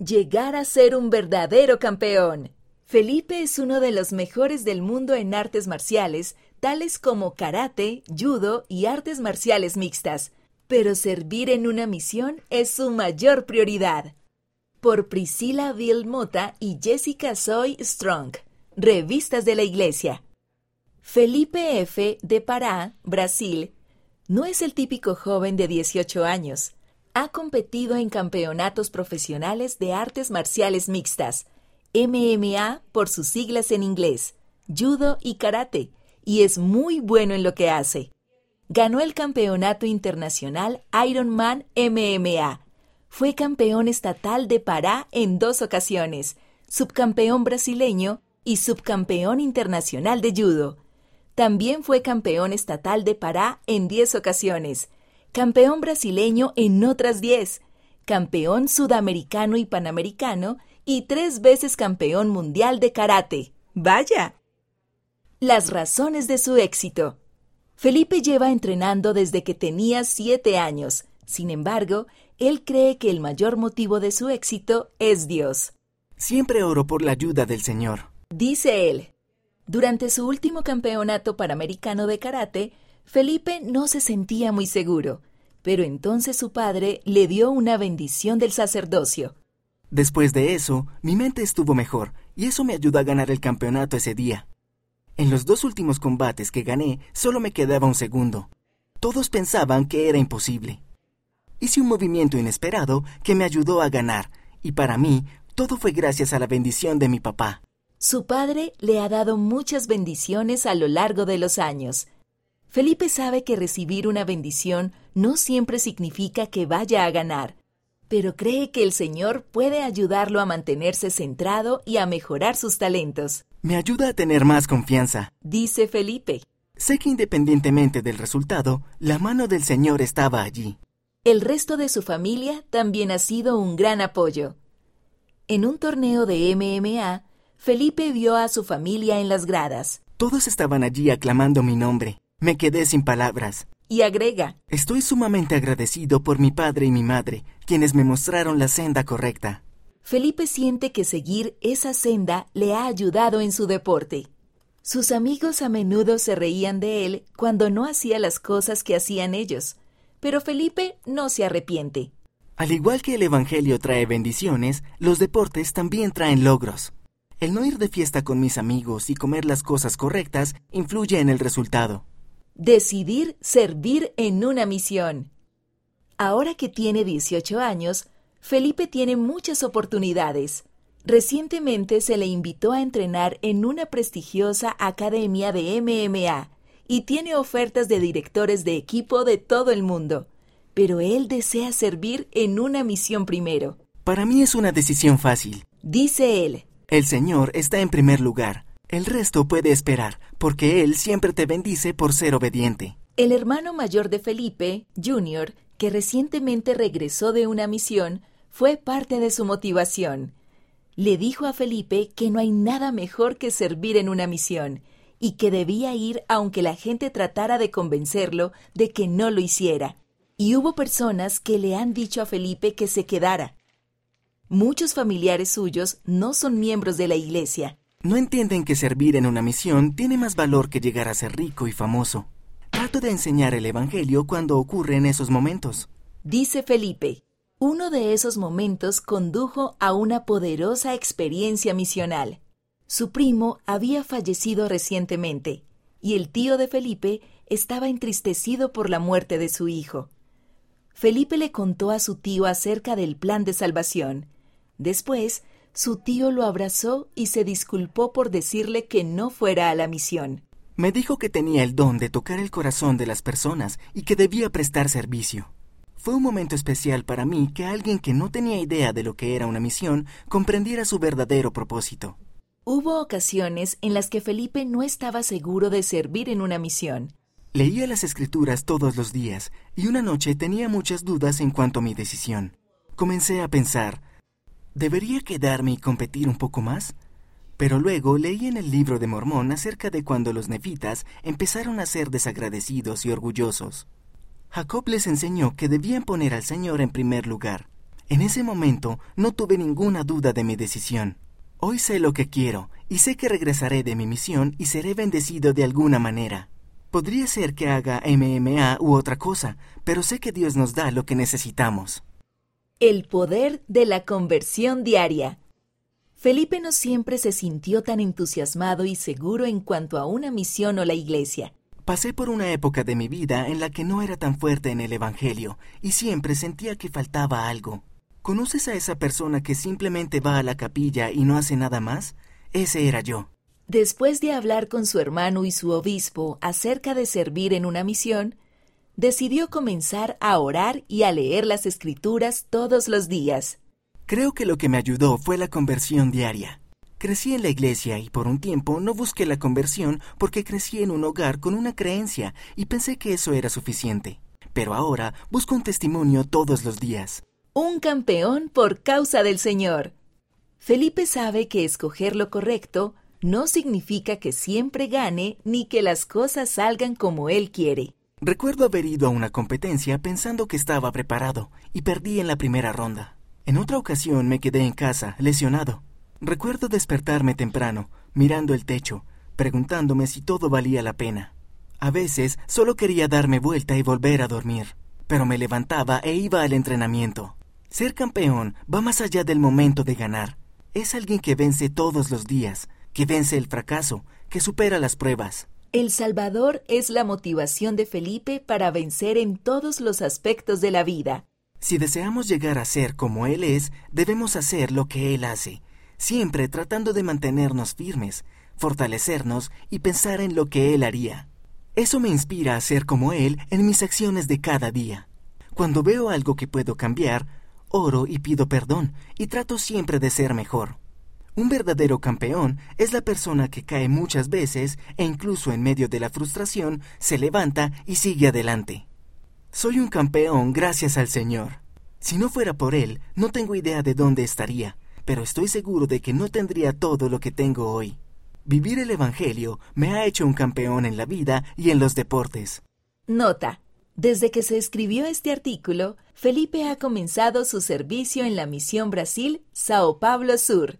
Llegar a ser un verdadero campeón. Felipe es uno de los mejores del mundo en artes marciales, tales como karate, judo y artes marciales mixtas, pero servir en una misión es su mayor prioridad. Por Priscilla Bill Mota y Jessica Soy Strong. Revistas de la Iglesia. Felipe F. de Pará, Brasil, no es el típico joven de 18 años. Ha competido en campeonatos profesionales de artes marciales mixtas, MMA por sus siglas en inglés, judo y karate, y es muy bueno en lo que hace. Ganó el campeonato internacional Ironman MMA. Fue campeón estatal de Pará en dos ocasiones, subcampeón brasileño y subcampeón internacional de judo. También fue campeón estatal de Pará en 10 ocasiones, campeón brasileño en otras 10, campeón sudamericano y panamericano y tres veces campeón mundial de karate. ¡Vaya! Las razones de su éxito. Felipe lleva entrenando desde que tenía siete años. Sin embargo, él cree que el mayor motivo de su éxito es Dios. Siempre oro por la ayuda del Señor. Dice él. Durante su último campeonato panamericano de karate, Felipe no se sentía muy seguro, pero entonces su padre le dio una bendición del sacerdocio. Después de eso, mi mente estuvo mejor, y eso me ayudó a ganar el campeonato ese día. En los dos últimos combates que gané, solo me quedaba un segundo. Todos pensaban que era imposible. Hice un movimiento inesperado que me ayudó a ganar, y para mí, todo fue gracias a la bendición de mi papá. Su padre le ha dado muchas bendiciones a lo largo de los años. Felipe sabe que recibir una bendición no siempre significa que vaya a ganar, pero cree que el Señor puede ayudarlo a mantenerse centrado y a mejorar sus talentos. Me ayuda a tener más confianza, dice Felipe. Sé que independientemente del resultado, la mano del Señor estaba allí. El resto de su familia también ha sido un gran apoyo. En un torneo de MMA, Felipe vio a su familia en las gradas. Todos estaban allí aclamando mi nombre. Me quedé sin palabras. Y agrega, Estoy sumamente agradecido por mi padre y mi madre, quienes me mostraron la senda correcta. Felipe siente que seguir esa senda le ha ayudado en su deporte. Sus amigos a menudo se reían de él cuando no hacía las cosas que hacían ellos, pero Felipe no se arrepiente. Al igual que el Evangelio trae bendiciones, los deportes también traen logros. El no ir de fiesta con mis amigos y comer las cosas correctas influye en el resultado. Decidir servir en una misión. Ahora que tiene 18 años, Felipe tiene muchas oportunidades. Recientemente se le invitó a entrenar en una prestigiosa academia de MMA y tiene ofertas de directores de equipo de todo el mundo. Pero él desea servir en una misión primero. Para mí es una decisión fácil. Dice él. El Señor está en primer lugar. El resto puede esperar, porque Él siempre te bendice por ser obediente. El hermano mayor de Felipe, Junior, que recientemente regresó de una misión, fue parte de su motivación. Le dijo a Felipe que no hay nada mejor que servir en una misión, y que debía ir aunque la gente tratara de convencerlo de que no lo hiciera. Y hubo personas que le han dicho a Felipe que se quedara. Muchos familiares suyos no son miembros de la iglesia. No entienden que servir en una misión tiene más valor que llegar a ser rico y famoso. Trato de enseñar el Evangelio cuando ocurre en esos momentos. Dice Felipe, uno de esos momentos condujo a una poderosa experiencia misional. Su primo había fallecido recientemente, y el tío de Felipe estaba entristecido por la muerte de su hijo. Felipe le contó a su tío acerca del plan de salvación. Después, su tío lo abrazó y se disculpó por decirle que no fuera a la misión. Me dijo que tenía el don de tocar el corazón de las personas y que debía prestar servicio. Fue un momento especial para mí que alguien que no tenía idea de lo que era una misión comprendiera su verdadero propósito. Hubo ocasiones en las que Felipe no estaba seguro de servir en una misión. Leía las escrituras todos los días y una noche tenía muchas dudas en cuanto a mi decisión. Comencé a pensar, ¿debería quedarme y competir un poco más? Pero luego leí en el libro de Mormón acerca de cuando los nefitas empezaron a ser desagradecidos y orgullosos. Jacob les enseñó que debían poner al Señor en primer lugar. En ese momento no tuve ninguna duda de mi decisión. Hoy sé lo que quiero y sé que regresaré de mi misión y seré bendecido de alguna manera. Podría ser que haga MMA u otra cosa, pero sé que Dios nos da lo que necesitamos. El poder de la conversión diaria. Felipe no siempre se sintió tan entusiasmado y seguro en cuanto a una misión o la iglesia. Pasé por una época de mi vida en la que no era tan fuerte en el Evangelio y siempre sentía que faltaba algo. ¿Conoces a esa persona que simplemente va a la capilla y no hace nada más? Ese era yo. Después de hablar con su hermano y su obispo acerca de servir en una misión, decidió comenzar a orar y a leer las escrituras todos los días. Creo que lo que me ayudó fue la conversión diaria. Crecí en la iglesia y por un tiempo no busqué la conversión porque crecí en un hogar con una creencia y pensé que eso era suficiente. Pero ahora busco un testimonio todos los días un campeón por causa del Señor. Felipe sabe que escoger lo correcto no significa que siempre gane ni que las cosas salgan como él quiere. Recuerdo haber ido a una competencia pensando que estaba preparado y perdí en la primera ronda. En otra ocasión me quedé en casa, lesionado. Recuerdo despertarme temprano, mirando el techo, preguntándome si todo valía la pena. A veces solo quería darme vuelta y volver a dormir, pero me levantaba e iba al entrenamiento. Ser campeón va más allá del momento de ganar. Es alguien que vence todos los días, que vence el fracaso, que supera las pruebas. El Salvador es la motivación de Felipe para vencer en todos los aspectos de la vida. Si deseamos llegar a ser como Él es, debemos hacer lo que Él hace, siempre tratando de mantenernos firmes, fortalecernos y pensar en lo que Él haría. Eso me inspira a ser como Él en mis acciones de cada día. Cuando veo algo que puedo cambiar, oro y pido perdón, y trato siempre de ser mejor. Un verdadero campeón es la persona que cae muchas veces e incluso en medio de la frustración se levanta y sigue adelante. Soy un campeón gracias al Señor. Si no fuera por Él, no tengo idea de dónde estaría, pero estoy seguro de que no tendría todo lo que tengo hoy. Vivir el Evangelio me ha hecho un campeón en la vida y en los deportes. Nota. Desde que se escribió este artículo, Felipe ha comenzado su servicio en la Misión Brasil, Sao Paulo Sur.